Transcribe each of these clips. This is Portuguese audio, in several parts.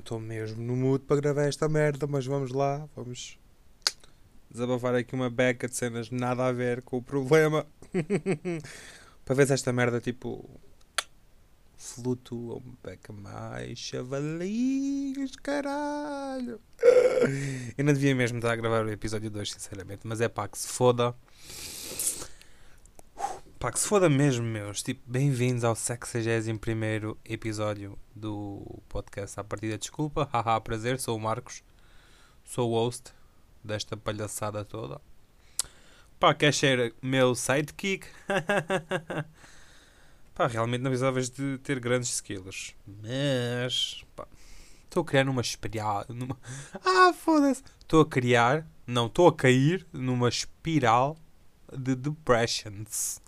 estou mesmo no mood para gravar esta merda, mas vamos lá, vamos desabafar aqui uma beca de cenas nada a ver com o problema. para ver se esta merda tipo flutua um beca mais chavalinhos, caralho. Eu não devia mesmo estar a gravar o episódio 2, sinceramente, mas é pá, que se foda. Pá, que se foda mesmo, meus. Tipo, bem-vindos ao 61 episódio do podcast A Partida Desculpa. Haha, prazer, sou o Marcos. Sou o host desta palhaçada toda. Pá, quer ser meu sidekick? pá, realmente não precisavas de ter grandes skills. Mas, pá, estou a criar numa espiral. Numa... Ah, foda-se! Estou a criar, não, estou a cair numa espiral de depressions.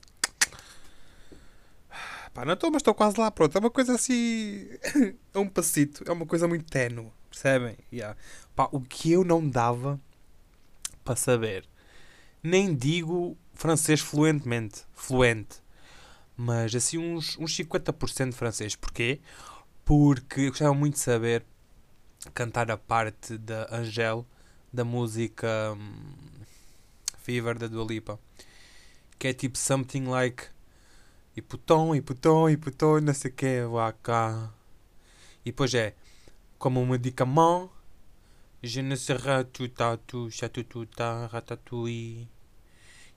Pá, não estou, mas estou quase lá, pronto. É uma coisa assim. é um passito, é uma coisa muito ténue, percebem? Yeah. Pá, o que eu não dava para saber. Nem digo francês fluentemente, fluente, mas assim uns, uns 50% de francês. Porquê? Porque eu gostava muito de saber cantar a parte da Angèle da música hum, Fever da Dua Lipa, que é tipo something like e putom, e putom, e putom, não sei o que, cá. E depois é como um medicamento. Je ne serai tout à tout, à ratatouille.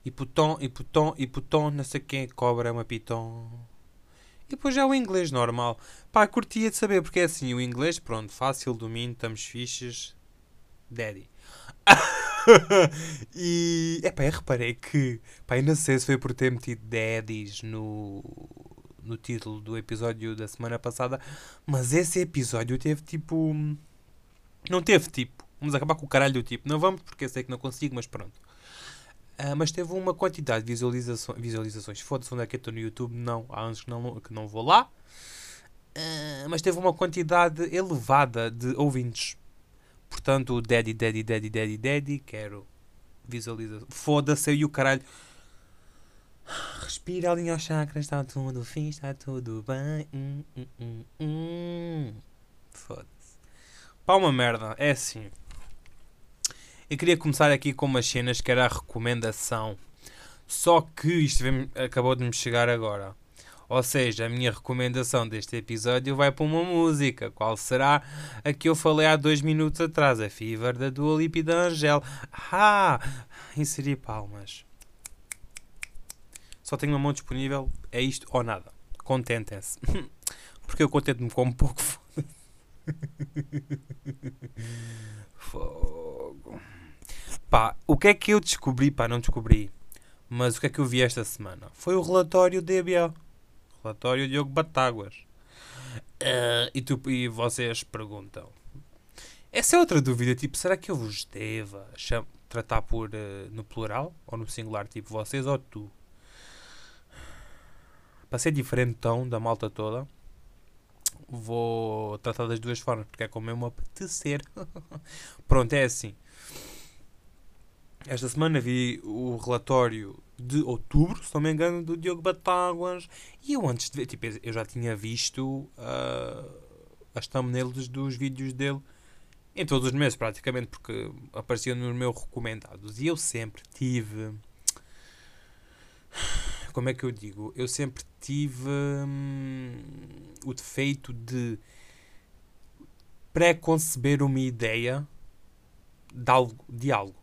E putom, e putom, e putom, não sei quem cobra uma piton. E depois é o inglês normal. Pá, curtia de saber, porque é assim, o inglês, pronto, fácil, domínio, estamos fiches. Daddy. e epá, eu reparei que pá, eu não sei se foi por ter metido daddies no, no título do episódio da semana passada, mas esse episódio teve tipo. Não teve tipo. Vamos acabar com o caralho do tipo. Não vamos porque eu sei que não consigo, mas pronto. Uh, mas teve uma quantidade de visualizações. visualizações. Foda-se onde é que eu estou no YouTube. Não, há anos que não, que não vou lá. Uh, mas teve uma quantidade elevada de ouvintes. Portanto, o Daddy, Daddy, Daddy, Daddy, Daddy, quero visualização. Foda-se aí o caralho. Respira, alinha os chakras, está tudo fim, está tudo bem. Hum, hum, hum, hum. Foda-se. Pá, uma merda. É assim. Eu queria começar aqui com umas cenas que era a recomendação. Só que isto acabou de me chegar agora. Ou seja, a minha recomendação deste episódio vai para uma música. Qual será a que eu falei há dois minutos atrás? A Fever da Dua Lipa e da Angel. Ah! Inseri palmas. Só tenho uma mão disponível. É isto ou nada. Contentem-se. Porque eu contento-me com um pouco. Fogo. Pá, o que é que eu descobri? Pá, não descobri. Mas o que é que eu vi esta semana? Foi o relatório DBA relatório Diogo Batáguas. Uh, e, tu, e vocês perguntam. Essa é outra dúvida, tipo, será que eu vos devo tratar por uh, no plural ou no singular, tipo vocês ou tu? Para ser diferente então da malta toda, vou tratar das duas formas, porque é como eu me apetecer. Pronto, é assim. Esta semana vi o relatório de outubro, se não me engano, do Diogo Batáguas. E eu antes de ver, tipo, eu já tinha visto uh, as thumbnails dos vídeos dele em todos os meses, praticamente, porque apareciam nos meus recomendados. E eu sempre tive. Como é que eu digo? Eu sempre tive hum, o defeito de pré-conceber uma ideia de algo, de algo.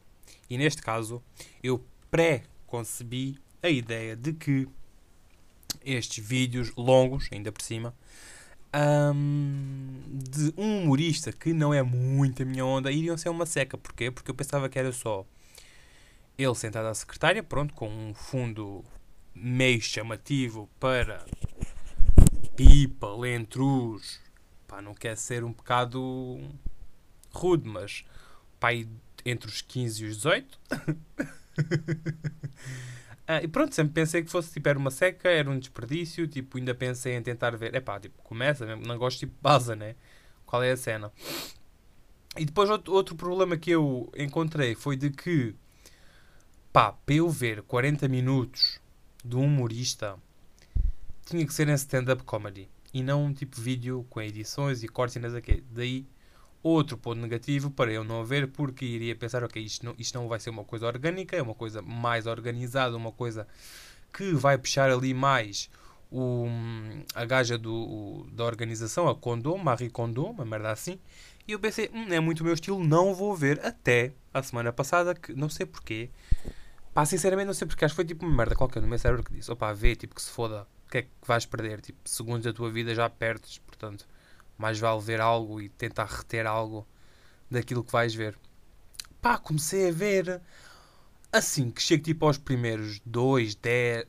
E neste caso, eu pré-concebi a ideia de que estes vídeos longos, ainda por cima, um, de um humorista que não é muito a minha onda, iriam ser uma seca. Porquê? Porque eu pensava que era só ele sentado à secretária, pronto, com um fundo meio chamativo para entre os. Pá, não quer ser um bocado rude, mas pai entre os 15 e os 18. ah, e pronto, sempre pensei que fosse tipo, era uma seca, era um desperdício. Tipo, ainda pensei em tentar ver. É pá, tipo, começa mesmo, não gosto tipo base, né? Qual é a cena? E depois outro, outro problema que eu encontrei foi de que, pá, para eu ver 40 minutos de um humorista, tinha que ser em stand-up comedy e não um tipo vídeo com edições e cortes e não sei o quê. Daí Outro ponto negativo para eu não ver, porque iria pensar, ok, isto não, isto não vai ser uma coisa orgânica, é uma coisa mais organizada, uma coisa que vai puxar ali mais o, a gaja do, o, da organização, a Condom, Marie Condom, uma merda assim. E eu pensei, hum, é muito o meu estilo, não vou ver até a semana passada, que não sei porquê. Pá, sinceramente não sei porque, acho que foi tipo uma merda qualquer no meu cérebro que disse, opá, vê, tipo, que se foda, o que é que vais perder? Tipo, segundos da tua vida já perdes, portanto, mais vale ver algo e tentar reter algo daquilo que vais ver. Pá, comecei a ver assim que chego tipo aos primeiros 2, 10,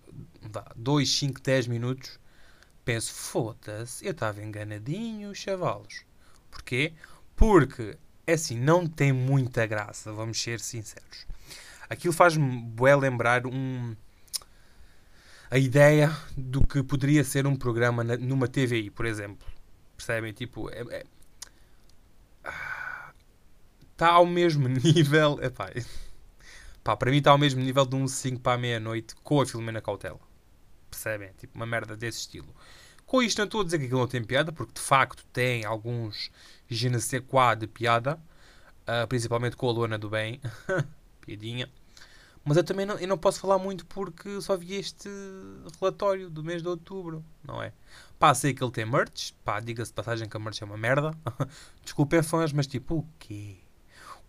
2, 5, 10 minutos, penso, foda-se, eu estava enganadinho, chavalos. Porquê? Porque, é assim, não tem muita graça, vamos ser sinceros. Aquilo faz-me bué lembrar um... A ideia do que poderia ser um programa na, numa TVI, por exemplo. Percebem? Tipo, é, é... Está ao mesmo nível... Epá, pá, para mim está ao mesmo nível de um 5 para a meia-noite com a Filomena Cautela. Percebem? Tipo, uma merda desse estilo. Com isto não estou a dizer que aquilo não tem piada, porque de facto tem alguns je quoi de piada, uh, principalmente com a Luana do Bem, piadinha. Mas eu também não, eu não posso falar muito porque só vi este relatório do mês de outubro, não é? Pá, sei que ele tem merch, pá, diga-se de passagem que a merch é uma merda. Desculpem fãs, mas tipo, o quê?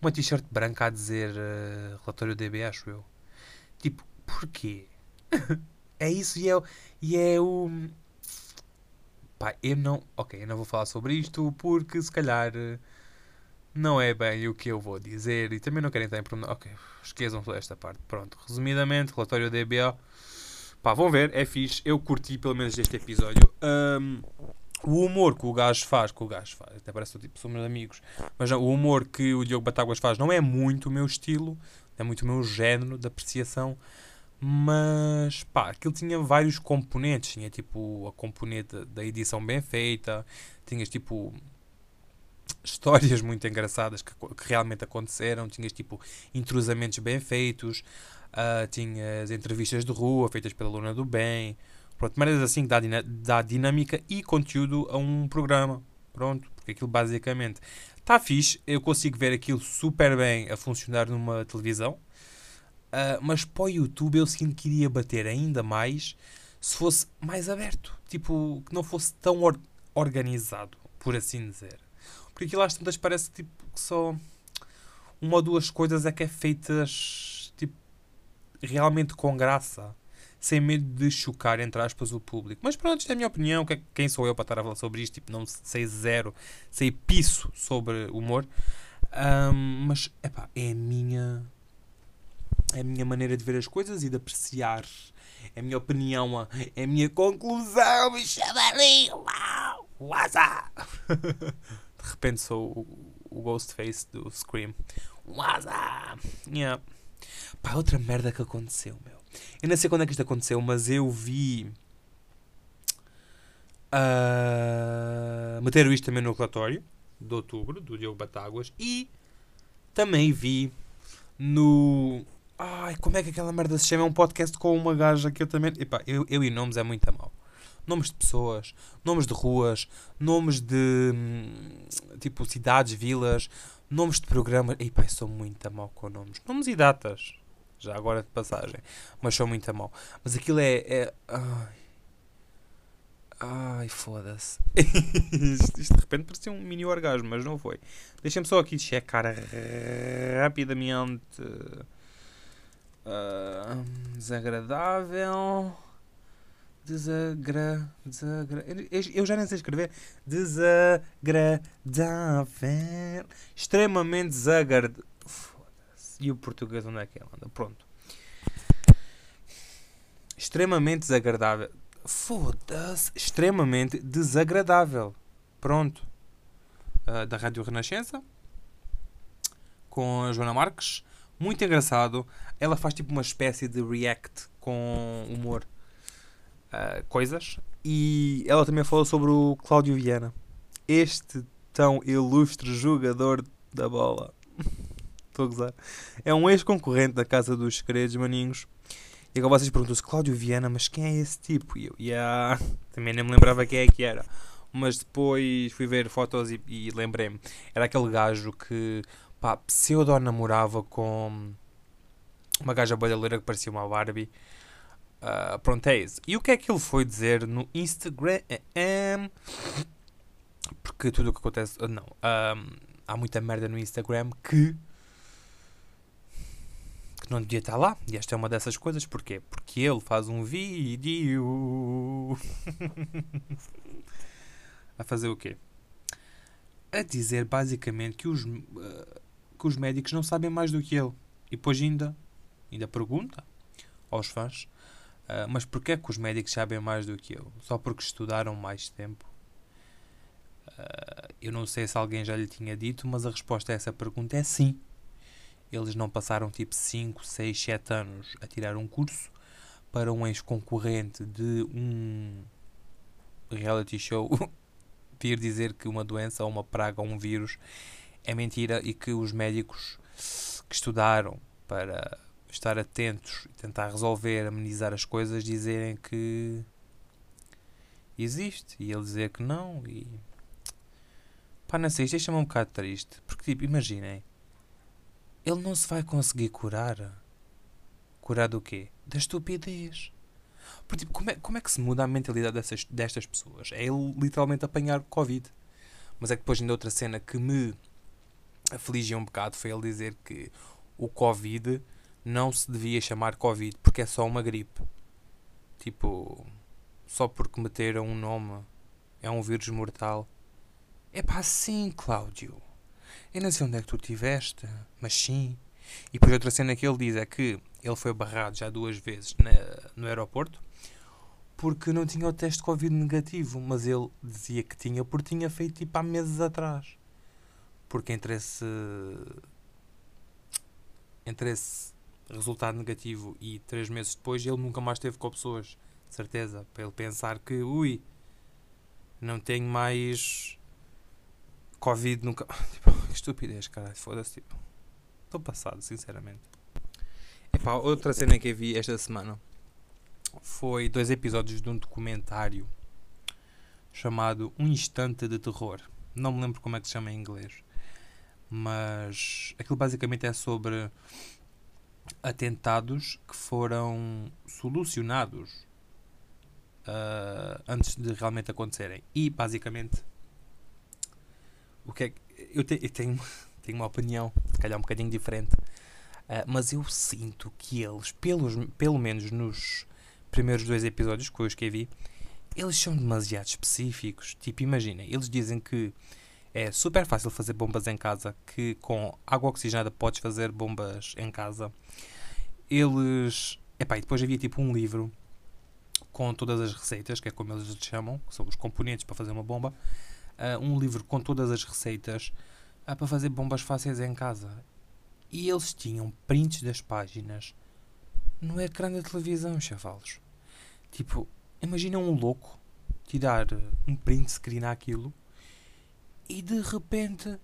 Uma t-shirt branca a dizer uh, relatório DB, acho eu. Tipo, porquê? é isso e é, e é o Pá, eu não. Ok, eu não vou falar sobre isto porque se calhar não é bem o que eu vou dizer e também não querem estar em problema. Ok, esqueçam esta parte. Pronto, resumidamente, relatório DBA. Pá, vão ver, é fixe. Eu curti pelo menos este episódio. Um, o humor que o gajo faz, que o gajo faz, até parece que tipo, somos amigos, mas não, o humor que o Diogo Batáguas faz não é muito o meu estilo, é muito o meu género de apreciação. Mas pá, aquilo tinha vários componentes. Tinha tipo a componente da edição bem feita, tinhas tipo histórias muito engraçadas que, que realmente aconteceram, tinhas tipo intrusamentos bem feitos, uh, tinhas entrevistas de rua feitas pela Luna do Bem, pronto, maneiras assim que dá, dá dinâmica e conteúdo a um programa. Pronto, porque aquilo basicamente está fixe, eu consigo ver aquilo super bem a funcionar numa televisão Uh, mas para o YouTube eu sinto que iria bater ainda mais se fosse mais aberto. Tipo, que não fosse tão or organizado, por assim dizer. Porque aquilo às tantas parece tipo, que só uma ou duas coisas é que é feitas tipo, realmente com graça. Sem medo de chocar, entre aspas, o público. Mas pronto, isto é a minha opinião. É quem sou eu para estar a falar sobre isto? Tipo, não sei zero, sei piso sobre humor. Um, mas, epá, é a minha é a minha maneira de ver as coisas e de apreciar. É a minha opinião, é a minha conclusão, me chavalinho! Waza! De repente sou o, o Ghostface do Scream. Waza! Yeah. Pá, outra merda que aconteceu, meu. Eu não sei quando é que isto aconteceu, mas eu vi. Uh, meteram isto também no relatório de outubro, do Diogo Batáguas, e também vi no Ai, como é que aquela merda se chama? É um podcast com uma gaja que eu também. Epá, eu, eu e nomes é muito mal. Nomes de pessoas, nomes de ruas, nomes de. Hum, tipo, cidades, vilas, nomes de programas. Epá, eu sou muito mal com nomes. Nomes e datas. Já agora de passagem. Mas sou muito mal. Mas aquilo é. é ai. Ai, foda-se. isto, isto, de repente parecia um mini orgasmo, mas não foi. Deixem-me só aqui checar rapidamente. Uh, desagradável. Desagra, desagra, eu já nem sei escrever. Desagradável. Extremamente desagradável. E o português onde é que ele anda? Pronto. Extremamente desagradável. Foda-se. Extremamente desagradável. Pronto. Uh, da Rádio Renascença. Com a Joana Marques muito engraçado. Ela faz tipo uma espécie de react com humor. Uh, coisas. E ela também falou sobre o Cláudio Viana. Este tão ilustre jogador da bola. Estou a gozar. É um ex-concorrente da Casa dos Segredos, maninhos. E agora vocês perguntam-se, Cláudio Viana, mas quem é esse tipo? E eu, yeah, também nem me lembrava quem é que era. mas depois fui ver fotos e, e lembrei-me. Era aquele gajo que, pá, pseudo namorava com uma gaja balhaleira que parecia uma Barbie. Uh, isso. E o que é que ele foi dizer no Instagram? Porque tudo o que acontece. Não. Um, há muita merda no Instagram que. que não devia estar lá. E esta é uma dessas coisas. Porquê? Porque ele faz um vídeo. a fazer o quê? A dizer basicamente que os, uh, que os médicos não sabem mais do que ele. E depois ainda. ainda pergunta aos fãs Uh, mas porquê é que os médicos sabem mais do que eu? Só porque estudaram mais tempo? Uh, eu não sei se alguém já lhe tinha dito, mas a resposta a essa pergunta é sim. Eles não passaram tipo 5, 6, 7 anos a tirar um curso para um ex-concorrente de um reality show vir dizer que uma doença uma praga ou um vírus é mentira e que os médicos que estudaram para estar atentos e tentar resolver, amenizar as coisas, dizerem que existe e ele dizer que não e pá, não sei, isto deixa-me um bocado triste porque tipo, imaginem ele não se vai conseguir curar curar do quê? da estupidez porque, tipo, como, é, como é que se muda a mentalidade dessas, destas pessoas? É ele literalmente apanhar Covid mas é que depois ainda outra cena que me afligiu um bocado foi ele dizer que o Covid não se devia chamar Covid porque é só uma gripe. Tipo, só porque meteram um nome é um vírus mortal. É pá, sim, Cláudio. Eu não sei onde é que tu estiveste, mas sim. E depois outra cena que ele diz é que ele foi barrado já duas vezes na, no aeroporto porque não tinha o teste de Covid negativo, mas ele dizia que tinha porque tinha feito tipo há meses atrás. Porque entre esse. Entre esse resultado negativo e três meses depois ele nunca mais esteve com pessoas, de certeza, para ele pensar que, ui, não tenho mais Covid nunca. Tipo, que estupidez, cara, foda-se, tipo. Estou passado, sinceramente. Epá, outra cena que eu vi esta semana foi dois episódios de um documentário chamado Um Instante de Terror. Não me lembro como é que se chama em inglês. Mas aquilo basicamente é sobre atentados que foram solucionados uh, antes de realmente acontecerem. E basicamente, o que é que. Eu, te, eu tenho, tenho uma opinião, se calhar um bocadinho diferente, uh, mas eu sinto que eles, pelos, pelo menos nos primeiros dois episódios que eu escrevi, eles são demasiado específicos. Tipo, imaginem, eles dizem que é super fácil fazer bombas em casa, que com água oxigenada podes fazer bombas em casa. Eles. Epá, e depois havia tipo um livro com todas as receitas, que é como eles chamam, que são os componentes para fazer uma bomba. Uh, um livro com todas as receitas uh, para fazer bombas fáceis em casa. E eles tinham prints das páginas no ecrã da televisão, chavalos. Tipo, imagina um louco tirar um print screen àquilo e de repente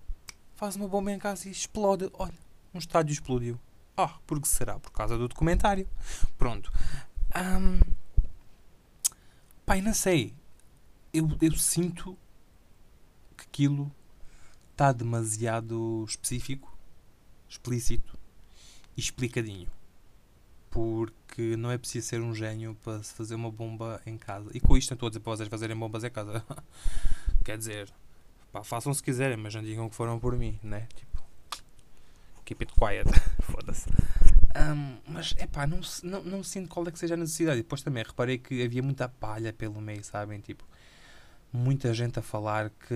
faz uma bomba em casa e explode. Olha, um estádio explodiu. Ah, porque será? Por causa do documentário. Pronto. Um, pai, não sei. Eu, eu sinto que aquilo está demasiado específico, explícito e explicadinho. Porque não é preciso ser um gênio para se fazer uma bomba em casa. E com isto não estou a dizer para vocês fazerem bombas em casa. Quer dizer, Pá, façam se quiserem, mas não digam que foram por mim, né? Tipo, keep it quiet. Foda-se. Um, mas é pá, não, não, não sinto qual é que seja a necessidade. Depois também reparei que havia muita palha pelo meio, sabem? Tipo, muita gente a falar que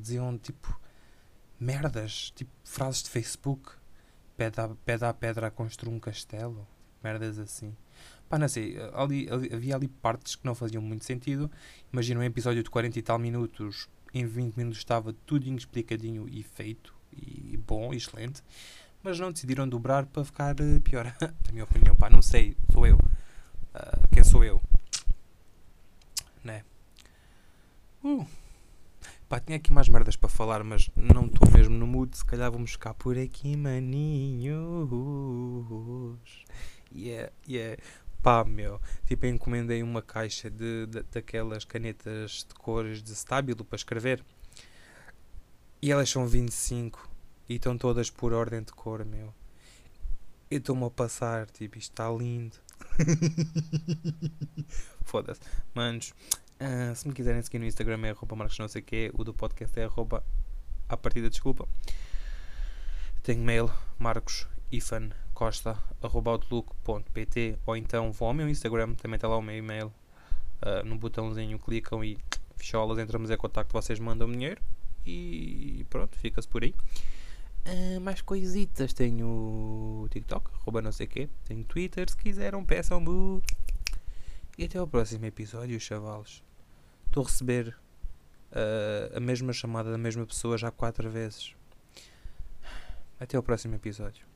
diziam tipo merdas, tipo frases de Facebook. Pedra, pedra a pedra a construir um castelo. Merdas assim. Pá, não sei, ali, ali, havia ali partes que não faziam muito sentido. Imagina um episódio de 40 e tal minutos em 20 minutos estava tudo explicadinho e feito, e bom, e excelente, mas não decidiram dobrar para ficar uh, pior. Na minha opinião, pá, não sei, sou eu. Uh, quem sou eu? Né? Uh. Pá, tinha aqui mais merdas para falar, mas não estou mesmo no mood. Se calhar vamos ficar por aqui, maninhos. Yeah, yeah. Pá, meu. Tipo, encomendei uma caixa de, de, daquelas canetas de cores de Stabilo para escrever. E elas são 25 e estão todas por ordem de cor, meu. Eu estou-me a passar, tipo, isto está lindo. Foda-se. Manos, uh, se me quiserem seguir no Instagram é arroba marcos não sei quê. O do podcast é arroba a partida, desculpa. Tenho mail marcosifan.costa.outlook.pt ou então vão ao meu Instagram, também está lá o meu e-mail. Uh, no botãozinho clicam e fecholas, entramos em contato, vocês mandam dinheiro e pronto, fica-se por aí. Uh, mais coisitas, tenho TikTok, arroba não sei quê, tenho Twitter, se quiseram peçam-me. E até ao próximo episódio, chavalos. Estou a receber uh, a mesma chamada da mesma pessoa já quatro vezes. Até ao próximo episódio.